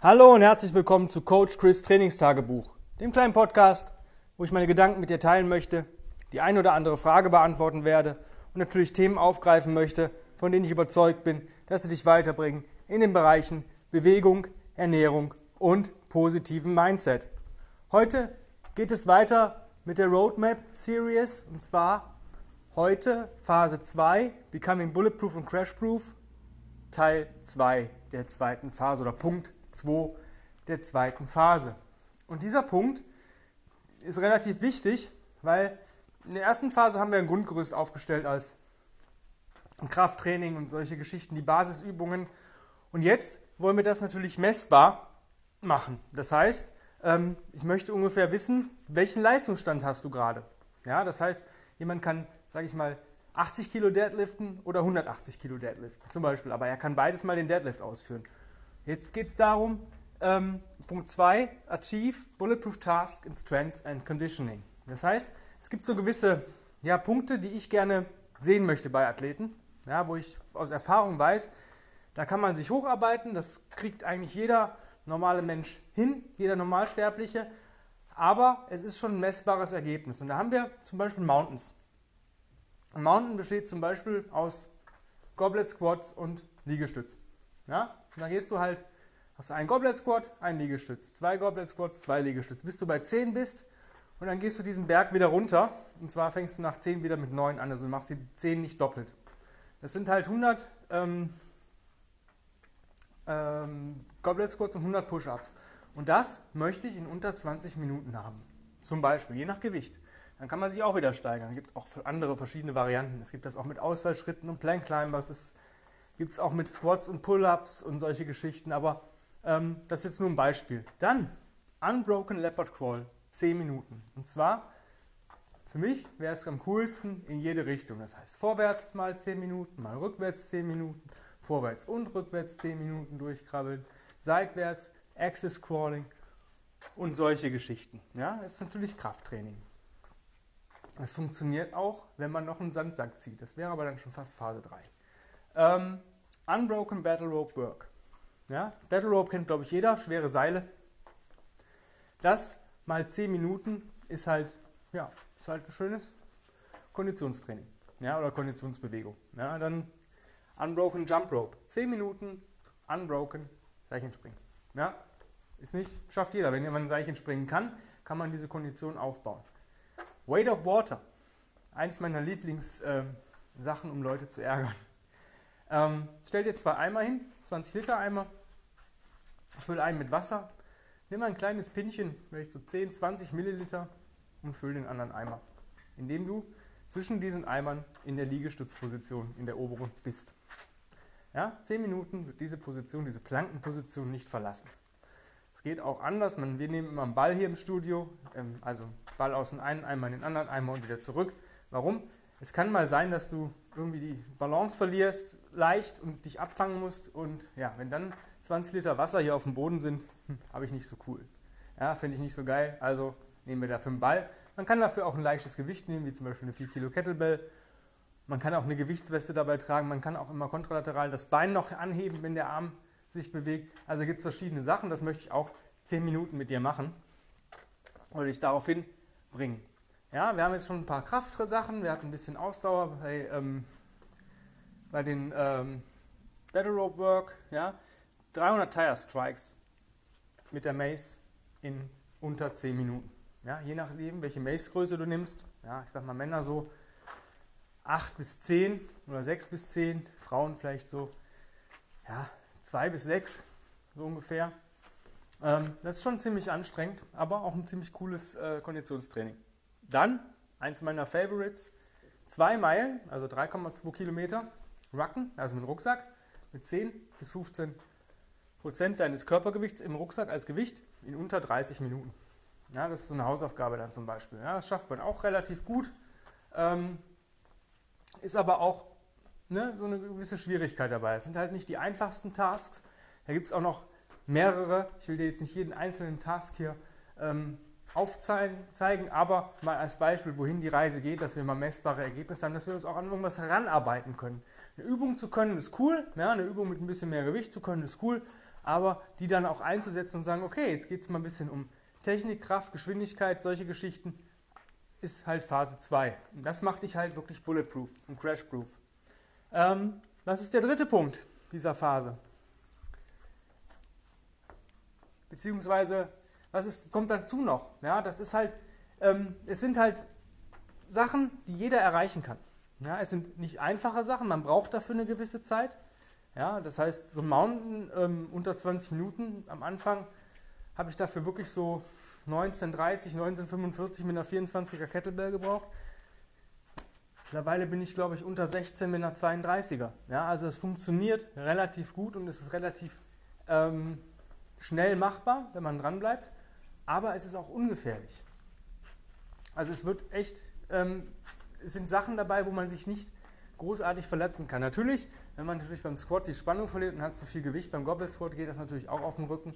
Hallo und herzlich willkommen zu Coach Chris Trainingstagebuch, dem kleinen Podcast, wo ich meine Gedanken mit dir teilen möchte, die eine oder andere Frage beantworten werde und natürlich Themen aufgreifen möchte, von denen ich überzeugt bin, dass sie dich weiterbringen in den Bereichen Bewegung, Ernährung und positiven Mindset. Heute geht es weiter mit der Roadmap Series und zwar heute Phase 2, Becoming Bulletproof und Crashproof, Teil 2 der zweiten Phase oder Punkt 2 der zweiten Phase. Und dieser Punkt ist relativ wichtig, weil in der ersten Phase haben wir ein Grundgerüst aufgestellt als Krafttraining und solche Geschichten, die Basisübungen. Und jetzt wollen wir das natürlich messbar machen. Das heißt, ähm, ich möchte ungefähr wissen, welchen Leistungsstand hast du gerade. Ja, das heißt, jemand kann, sage ich mal, 80 Kilo Deadliften oder 180 Kilo Deadliften zum Beispiel, aber er kann beides mal den Deadlift ausführen. Jetzt geht es darum, ähm, Punkt 2, Achieve Bulletproof Task in Strengths and Conditioning. Das heißt, es gibt so gewisse ja, Punkte, die ich gerne sehen möchte bei Athleten, ja, wo ich aus Erfahrung weiß, da kann man sich hocharbeiten, das kriegt eigentlich jeder normale Mensch hin, jeder Normalsterbliche, aber es ist schon ein messbares Ergebnis. Und da haben wir zum Beispiel Mountains. Ein Mountain besteht zum Beispiel aus Goblet Squats und Liegestütz. Ja? Und dann gehst du halt, hast du einen Goblet Squat, einen Liegestütz, zwei Goblet Squats, zwei Liegestütz, bis du bei 10 bist und dann gehst du diesen Berg wieder runter und zwar fängst du nach 10 wieder mit 9 an, also du machst die 10 nicht doppelt. Das sind halt 100 ähm, ähm, Goblet Squats und 100 Push-Ups. Und das möchte ich in unter 20 Minuten haben. Zum Beispiel, je nach Gewicht. Dann kann man sich auch wieder steigern. Es gibt auch andere verschiedene Varianten. Es gibt das auch mit Ausfallschritten und Plank Climbers. Es gibt es auch mit Squats und Pull-Ups und solche Geschichten, aber ähm, das ist jetzt nur ein Beispiel. Dann Unbroken Leopard Crawl, 10 Minuten. Und zwar, für mich wäre es am coolsten in jede Richtung. Das heißt, vorwärts mal 10 Minuten, mal rückwärts 10 Minuten, vorwärts und rückwärts 10 Minuten durchkrabbeln, seitwärts, Axis Crawling und solche Geschichten. Ja, das ist natürlich Krafttraining. Das funktioniert auch, wenn man noch einen Sandsack zieht. Das wäre aber dann schon fast Phase 3. Ähm, Unbroken Battle Rope Work. Ja, Battle Rope kennt, glaube ich, jeder. Schwere Seile. Das mal 10 Minuten ist halt, ja, ist halt ein schönes Konditionstraining. Ja, oder Konditionsbewegung. Ja, dann Unbroken Jump Rope. 10 Minuten Unbroken Seichenspringen. Ja, ist nicht, schafft jeder. Wenn jemand Seilchen springen kann, kann man diese Kondition aufbauen. Weight of Water. Eins meiner Lieblingssachen, äh, um Leute zu ärgern. Ähm, stell dir zwei Eimer hin, 20 Liter Eimer, füll einen mit Wasser, nimm ein kleines Pinchen, vielleicht so 10, 20 Milliliter und füll den anderen Eimer, indem du zwischen diesen Eimern in der Liegestützposition, in der oberen bist. Ja, 10 Minuten wird diese Position, diese Plankenposition nicht verlassen. Es geht auch anders. Man, wir nehmen immer einen Ball hier im Studio, ähm, also Ball aus dem einen Eimer in den anderen Eimer und wieder zurück. Warum? Es kann mal sein, dass du irgendwie die Balance verlierst, leicht und dich abfangen musst. Und ja, wenn dann 20 Liter Wasser hier auf dem Boden sind, hm, habe ich nicht so cool. Ja, finde ich nicht so geil. Also nehmen wir dafür einen Ball. Man kann dafür auch ein leichtes Gewicht nehmen, wie zum Beispiel eine 4 Kilo Kettlebell. Man kann auch eine Gewichtsweste dabei tragen. Man kann auch immer kontralateral das Bein noch anheben, wenn der Arm sich bewegt. Also gibt es verschiedene Sachen. Das möchte ich auch 10 Minuten mit dir machen oder dich daraufhin bringen. Ja, wir haben jetzt schon ein paar Kraftsachen. Wir hatten ein bisschen Ausdauer bei ähm, bei den ähm, Battle Rope Work, ja, 300 Tire Strikes mit der Mace in unter 10 Minuten. Ja, je nachdem, welche Mace-Größe du nimmst. Ja, ich sag mal Männer so 8 bis 10 oder 6 bis 10, Frauen vielleicht so ja, 2 bis 6, so ungefähr. Ähm, das ist schon ziemlich anstrengend, aber auch ein ziemlich cooles äh, Konditionstraining. Dann, eins meiner Favorites, 2 Meilen, also 3,2 Kilometer Rucken, also mit Rucksack, mit 10 bis 15 Prozent deines Körpergewichts im Rucksack als Gewicht in unter 30 Minuten. Ja, das ist so eine Hausaufgabe dann zum Beispiel. Ja, das schafft man auch relativ gut. Ähm, ist aber auch ne, so eine gewisse Schwierigkeit dabei. Es sind halt nicht die einfachsten Tasks. Da gibt es auch noch mehrere. Ich will dir jetzt nicht jeden einzelnen Task hier ähm, aufzeigen, aber mal als Beispiel, wohin die Reise geht, dass wir mal messbare Ergebnisse haben, dass wir uns auch an irgendwas heranarbeiten können. Eine Übung zu können ist cool, ja, eine Übung mit ein bisschen mehr Gewicht zu können ist cool, aber die dann auch einzusetzen und sagen, okay, jetzt geht es mal ein bisschen um Technik, Kraft, Geschwindigkeit, solche Geschichten, ist halt Phase 2. Und das macht dich halt wirklich bulletproof und crashproof. Ähm, das ist der dritte Punkt dieser Phase. Beziehungsweise, was ist, kommt dazu noch? Ja, das ist halt, ähm, es sind halt Sachen, die jeder erreichen kann. Ja, es sind nicht einfache Sachen, man braucht dafür eine gewisse Zeit. Ja, das heißt, so ein Mountain ähm, unter 20 Minuten am Anfang habe ich dafür wirklich so 1930, 1945 mit einer 24er Kettlebell gebraucht. Mittlerweile bin ich, glaube ich, unter 16 mit einer 32er. Ja, also es funktioniert relativ gut und es ist relativ ähm, schnell machbar, wenn man dran bleibt. Aber es ist auch ungefährlich. Also es wird echt, ähm, es sind Sachen dabei, wo man sich nicht großartig verletzen kann. Natürlich, wenn man natürlich beim Squat die Spannung verliert und hat zu viel Gewicht, beim Goblet Squat geht das natürlich auch auf den Rücken.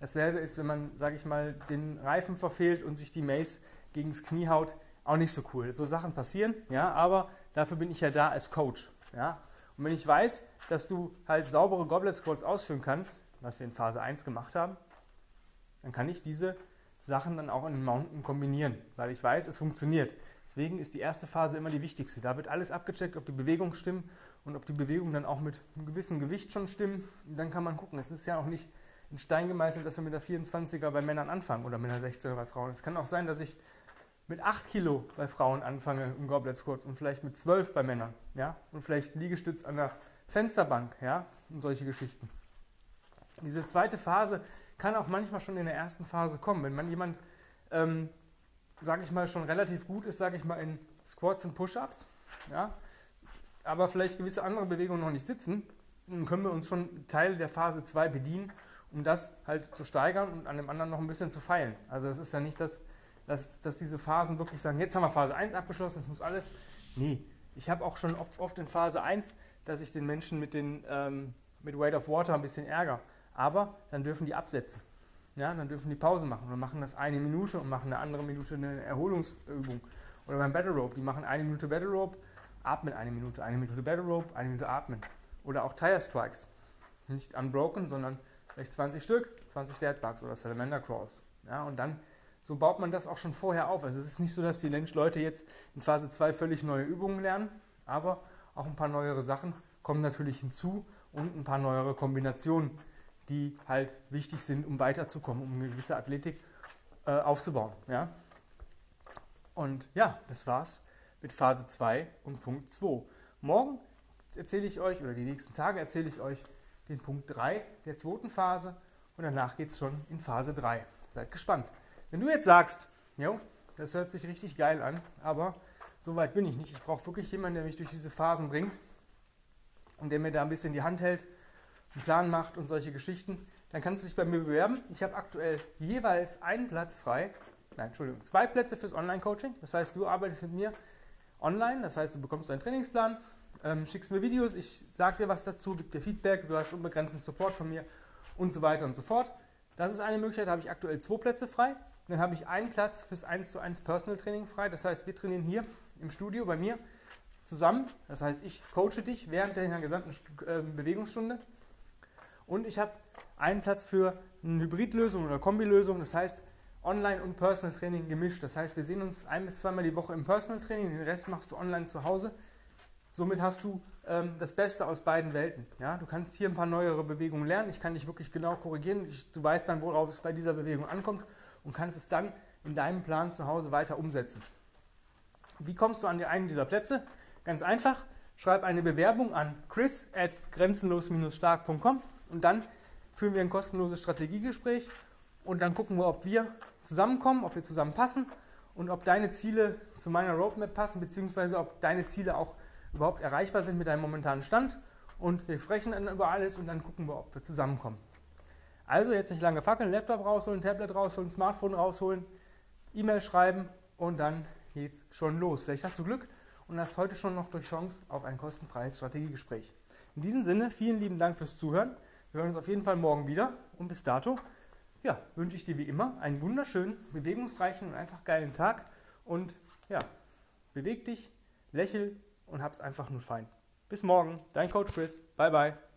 Dasselbe ist, wenn man, sage ich mal, den Reifen verfehlt und sich die Mace gegen das Knie haut, auch nicht so cool. So Sachen passieren, ja, aber dafür bin ich ja da als Coach, ja. Und wenn ich weiß, dass du halt saubere Goblet Squats ausführen kannst, was wir in Phase 1 gemacht haben, dann kann ich diese Sachen dann auch in den Mountain kombinieren, weil ich weiß, es funktioniert. Deswegen ist die erste Phase immer die wichtigste. Da wird alles abgecheckt, ob die Bewegungen stimmen und ob die Bewegungen dann auch mit einem gewissen Gewicht schon stimmen. Und dann kann man gucken. Es ist ja auch nicht in Stein gemeißelt, dass wir mit der 24er bei Männern anfangen oder mit der 16er bei Frauen. Es kann auch sein, dass ich mit 8 Kilo bei Frauen anfange im Goblet Squats und vielleicht mit 12 bei Männern. Ja? Und vielleicht Liegestütz an der Fensterbank ja? und solche Geschichten. Diese zweite Phase kann auch manchmal schon in der ersten Phase kommen. Wenn man jemand, ähm, sage ich mal, schon relativ gut ist, sage ich mal, in Squats und Push-Ups, ja, aber vielleicht gewisse andere Bewegungen noch nicht sitzen, dann können wir uns schon Teile der Phase 2 bedienen, um das halt zu steigern und an dem anderen noch ein bisschen zu feilen. Also es ist ja nicht, dass, dass, dass diese Phasen wirklich sagen, jetzt haben wir Phase 1 abgeschlossen, das muss alles. Nee, ich habe auch schon oft in Phase 1, dass ich den Menschen mit, den, ähm, mit Weight of Water ein bisschen ärgere. Aber dann dürfen die absetzen. Ja, dann dürfen die Pause machen und machen das eine Minute und machen eine andere Minute eine Erholungsübung. Oder beim Battle Rope, die machen eine Minute Battle Rope, atmen eine Minute, eine Minute Battle Rope, eine Minute atmen. Oder auch Tire Strikes. Nicht unbroken, sondern vielleicht 20 Stück, 20 Deadbugs oder Salamander Crawls. Ja, und dann, so baut man das auch schon vorher auf. Also es ist nicht so, dass die Leute jetzt in Phase 2 völlig neue Übungen lernen, aber auch ein paar neuere Sachen kommen natürlich hinzu und ein paar neuere Kombinationen die halt wichtig sind, um weiterzukommen, um eine gewisse Athletik äh, aufzubauen. Ja? Und ja, das war's mit Phase 2 und Punkt 2. Morgen erzähle ich euch, oder die nächsten Tage erzähle ich euch den Punkt 3 der zweiten Phase und danach geht es schon in Phase 3. Seid gespannt. Wenn du jetzt sagst, jo, das hört sich richtig geil an, aber so weit bin ich nicht. Ich brauche wirklich jemanden, der mich durch diese Phasen bringt und der mir da ein bisschen die Hand hält einen Plan macht und solche Geschichten, dann kannst du dich bei mir bewerben. Ich habe aktuell jeweils einen Platz frei. Nein, Entschuldigung, zwei Plätze fürs Online-Coaching. Das heißt, du arbeitest mit mir online. Das heißt, du bekommst deinen Trainingsplan, ähm, schickst mir Videos, ich sage dir was dazu, gib dir Feedback, du hast unbegrenzten Support von mir und so weiter und so fort. Das ist eine Möglichkeit, da habe ich aktuell zwei Plätze frei. Dann habe ich einen Platz fürs 1 zu 1 Personal Training frei. Das heißt, wir trainieren hier im Studio bei mir zusammen. Das heißt, ich coache dich während der gesamten äh, Bewegungsstunde. Und ich habe einen Platz für eine Hybridlösung oder Kombilösung, das heißt Online- und Personal Training gemischt. Das heißt, wir sehen uns ein bis zweimal die Woche im Personal Training, den Rest machst du online zu Hause. Somit hast du ähm, das Beste aus beiden Welten. Ja? Du kannst hier ein paar neuere Bewegungen lernen. Ich kann dich wirklich genau korrigieren. Ich, du weißt dann, worauf es bei dieser Bewegung ankommt und kannst es dann in deinem Plan zu Hause weiter umsetzen. Wie kommst du an einen dieser Plätze? Ganz einfach. Schreib eine Bewerbung an chris at grenzenlos-stark.com und dann führen wir ein kostenloses Strategiegespräch und dann gucken wir, ob wir zusammenkommen, ob wir zusammenpassen und ob deine Ziele zu meiner Roadmap passen, beziehungsweise ob deine Ziele auch überhaupt erreichbar sind mit deinem momentanen Stand. Und wir sprechen dann über alles und dann gucken wir, ob wir zusammenkommen. Also jetzt nicht lange fackeln, Laptop rausholen, Tablet rausholen, Smartphone rausholen, E-Mail schreiben und dann geht's schon los. Vielleicht hast du Glück und hast heute schon noch durch Chance auf ein kostenfreies Strategiegespräch. In diesem Sinne, vielen lieben Dank fürs Zuhören. Wir hören uns auf jeden Fall morgen wieder. Und bis dato, ja, wünsche ich dir wie immer einen wunderschönen, bewegungsreichen und einfach geilen Tag. Und ja, beweg dich, lächel und hab's einfach nur fein. Bis morgen, dein Coach Chris. Bye, bye.